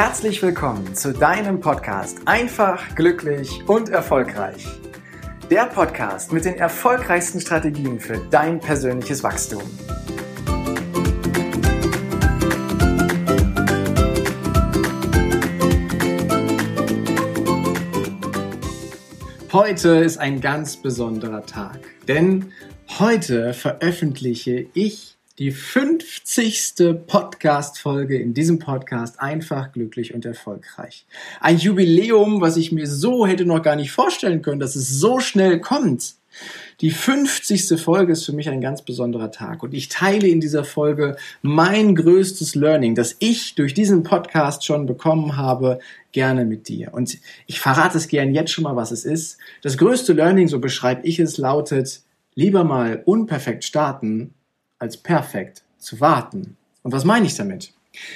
Herzlich willkommen zu deinem Podcast Einfach, glücklich und erfolgreich. Der Podcast mit den erfolgreichsten Strategien für dein persönliches Wachstum. Heute ist ein ganz besonderer Tag, denn heute veröffentliche ich die 50. Podcast-Folge in diesem Podcast einfach, glücklich und erfolgreich. Ein Jubiläum, was ich mir so hätte noch gar nicht vorstellen können, dass es so schnell kommt. Die 50. Folge ist für mich ein ganz besonderer Tag und ich teile in dieser Folge mein größtes Learning, das ich durch diesen Podcast schon bekommen habe, gerne mit dir. Und ich verrate es gern jetzt schon mal, was es ist. Das größte Learning, so beschreibe ich es, lautet, lieber mal unperfekt starten, als perfekt zu warten. Und was meine ich damit?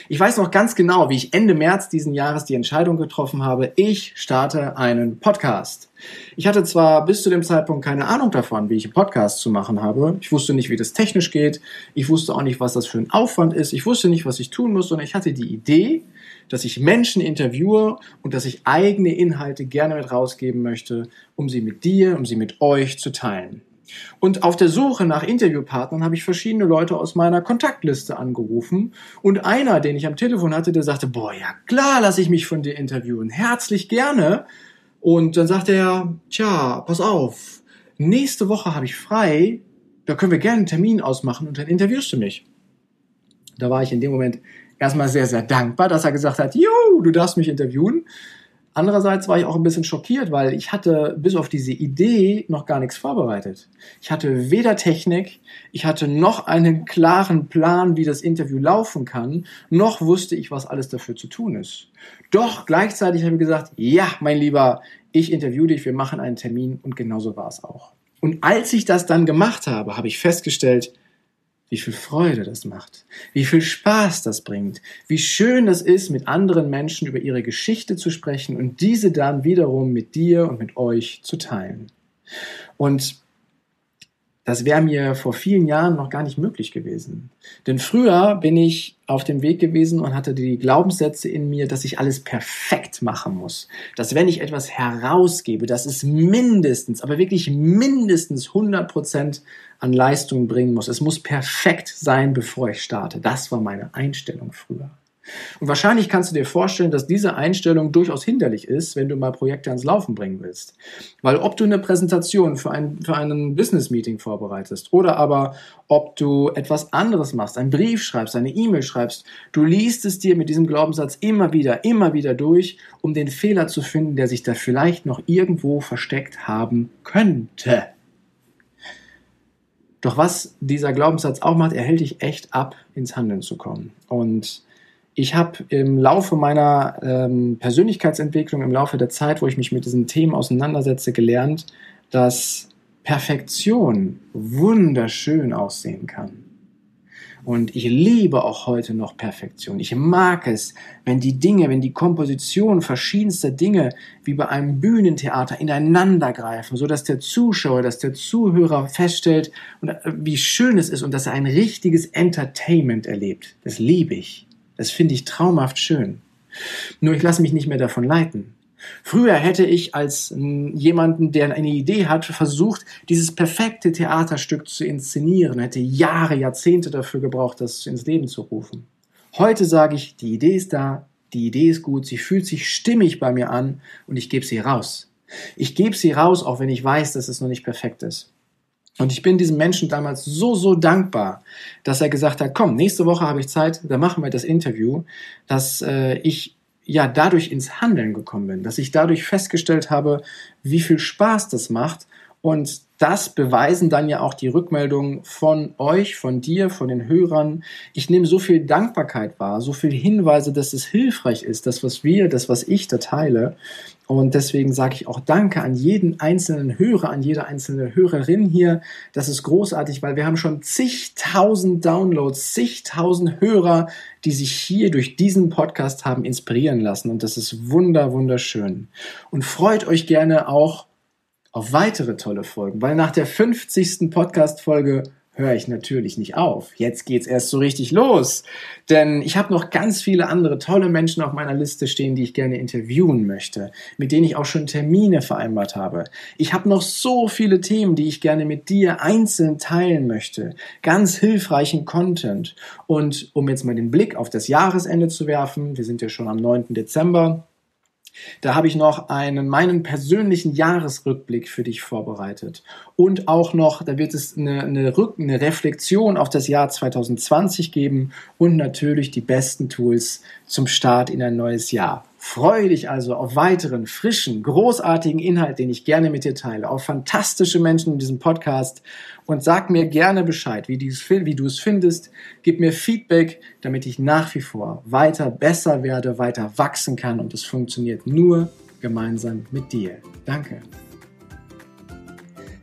Ich weiß noch ganz genau, wie ich Ende März diesen Jahres die Entscheidung getroffen habe, ich starte einen Podcast. Ich hatte zwar bis zu dem Zeitpunkt keine Ahnung davon, wie ich einen Podcast zu machen habe. Ich wusste nicht, wie das technisch geht. Ich wusste auch nicht, was das für ein Aufwand ist. Ich wusste nicht, was ich tun muss, sondern ich hatte die Idee, dass ich Menschen interviewe und dass ich eigene Inhalte gerne mit rausgeben möchte, um sie mit dir, um sie mit euch zu teilen. Und auf der Suche nach Interviewpartnern habe ich verschiedene Leute aus meiner Kontaktliste angerufen. Und einer, den ich am Telefon hatte, der sagte, boah, ja klar, lasse ich mich von dir interviewen. Herzlich gerne. Und dann sagte er, tja, pass auf, nächste Woche habe ich frei, da können wir gerne einen Termin ausmachen und dann interviewst du mich. Da war ich in dem Moment erstmal sehr, sehr dankbar, dass er gesagt hat, jo, du darfst mich interviewen. Andererseits war ich auch ein bisschen schockiert, weil ich hatte bis auf diese Idee noch gar nichts vorbereitet. Ich hatte weder Technik, ich hatte noch einen klaren Plan, wie das Interview laufen kann, noch wusste ich, was alles dafür zu tun ist. Doch gleichzeitig habe ich gesagt, ja, mein Lieber, ich interview dich, wir machen einen Termin und genauso war es auch. Und als ich das dann gemacht habe, habe ich festgestellt, wie viel Freude das macht, wie viel Spaß das bringt, wie schön das ist, mit anderen Menschen über ihre Geschichte zu sprechen und diese dann wiederum mit dir und mit euch zu teilen. Und das wäre mir vor vielen Jahren noch gar nicht möglich gewesen. Denn früher bin ich auf dem Weg gewesen und hatte die Glaubenssätze in mir, dass ich alles perfekt machen muss. Dass wenn ich etwas herausgebe, dass es mindestens, aber wirklich mindestens 100 Prozent an Leistung bringen muss. Es muss perfekt sein, bevor ich starte. Das war meine Einstellung früher. Und wahrscheinlich kannst du dir vorstellen, dass diese Einstellung durchaus hinderlich ist, wenn du mal Projekte ans Laufen bringen willst. Weil ob du eine Präsentation für ein, für einen Business-Meeting vorbereitest oder aber ob du etwas anderes machst, einen Brief schreibst, eine E-Mail schreibst, du liest es dir mit diesem Glaubenssatz immer wieder, immer wieder durch, um den Fehler zu finden, der sich da vielleicht noch irgendwo versteckt haben könnte. Doch was dieser Glaubenssatz auch macht, er hält dich echt ab, ins Handeln zu kommen. Und ich habe im Laufe meiner ähm, Persönlichkeitsentwicklung, im Laufe der Zeit, wo ich mich mit diesen Themen auseinandersetze, gelernt, dass Perfektion wunderschön aussehen kann. Und ich liebe auch heute noch Perfektion. Ich mag es, wenn die Dinge, wenn die Komposition verschiedenster Dinge wie bei einem Bühnentheater ineinander greifen, so dass der Zuschauer, dass der Zuhörer feststellt, äh, wie schön es ist und dass er ein richtiges Entertainment erlebt. Das liebe ich. Das finde ich traumhaft schön. Nur ich lasse mich nicht mehr davon leiten. Früher hätte ich als jemanden, der eine Idee hat, versucht, dieses perfekte Theaterstück zu inszenieren, hätte Jahre, Jahrzehnte dafür gebraucht, das ins Leben zu rufen. Heute sage ich, die Idee ist da, die Idee ist gut, sie fühlt sich stimmig bei mir an und ich gebe sie raus. Ich gebe sie raus, auch wenn ich weiß, dass es noch nicht perfekt ist. Und ich bin diesem Menschen damals so, so dankbar, dass er gesagt hat, komm, nächste Woche habe ich Zeit, da machen wir das Interview, dass äh, ich ja dadurch ins Handeln gekommen bin, dass ich dadurch festgestellt habe, wie viel Spaß das macht und das beweisen dann ja auch die Rückmeldungen von euch, von dir, von den Hörern. Ich nehme so viel Dankbarkeit wahr, so viel Hinweise, dass es hilfreich ist, das, was wir, das, was ich da teile. Und deswegen sage ich auch Danke an jeden einzelnen Hörer, an jede einzelne Hörerin hier. Das ist großartig, weil wir haben schon zigtausend Downloads, zigtausend Hörer, die sich hier durch diesen Podcast haben inspirieren lassen. Und das ist wunder, wunderschön. Und freut euch gerne auch auf weitere tolle Folgen, weil nach der 50. Podcast-Folge höre ich natürlich nicht auf. Jetzt geht's erst so richtig los. Denn ich habe noch ganz viele andere tolle Menschen auf meiner Liste stehen, die ich gerne interviewen möchte, mit denen ich auch schon Termine vereinbart habe. Ich habe noch so viele Themen, die ich gerne mit dir einzeln teilen möchte. Ganz hilfreichen Content. Und um jetzt mal den Blick auf das Jahresende zu werfen, wir sind ja schon am 9. Dezember, da habe ich noch einen, meinen persönlichen Jahresrückblick für dich vorbereitet. Und auch noch, da wird es eine, eine, Rück-, eine Reflexion auf das Jahr 2020 geben und natürlich die besten Tools zum Start in ein neues Jahr. Freue dich also auf weiteren, frischen, großartigen Inhalt, den ich gerne mit dir teile, auf fantastische Menschen in diesem Podcast und sag mir gerne Bescheid, wie, wie du es findest. Gib mir Feedback, damit ich nach wie vor weiter besser werde, weiter wachsen kann und es funktioniert nur gemeinsam mit dir. Danke.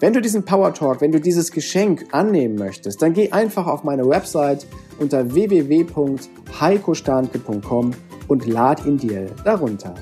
Wenn du diesen Power Talk, wenn du dieses Geschenk annehmen möchtest, dann geh einfach auf meine Website unter www.heikostanke.com und lad ihn dir darunter.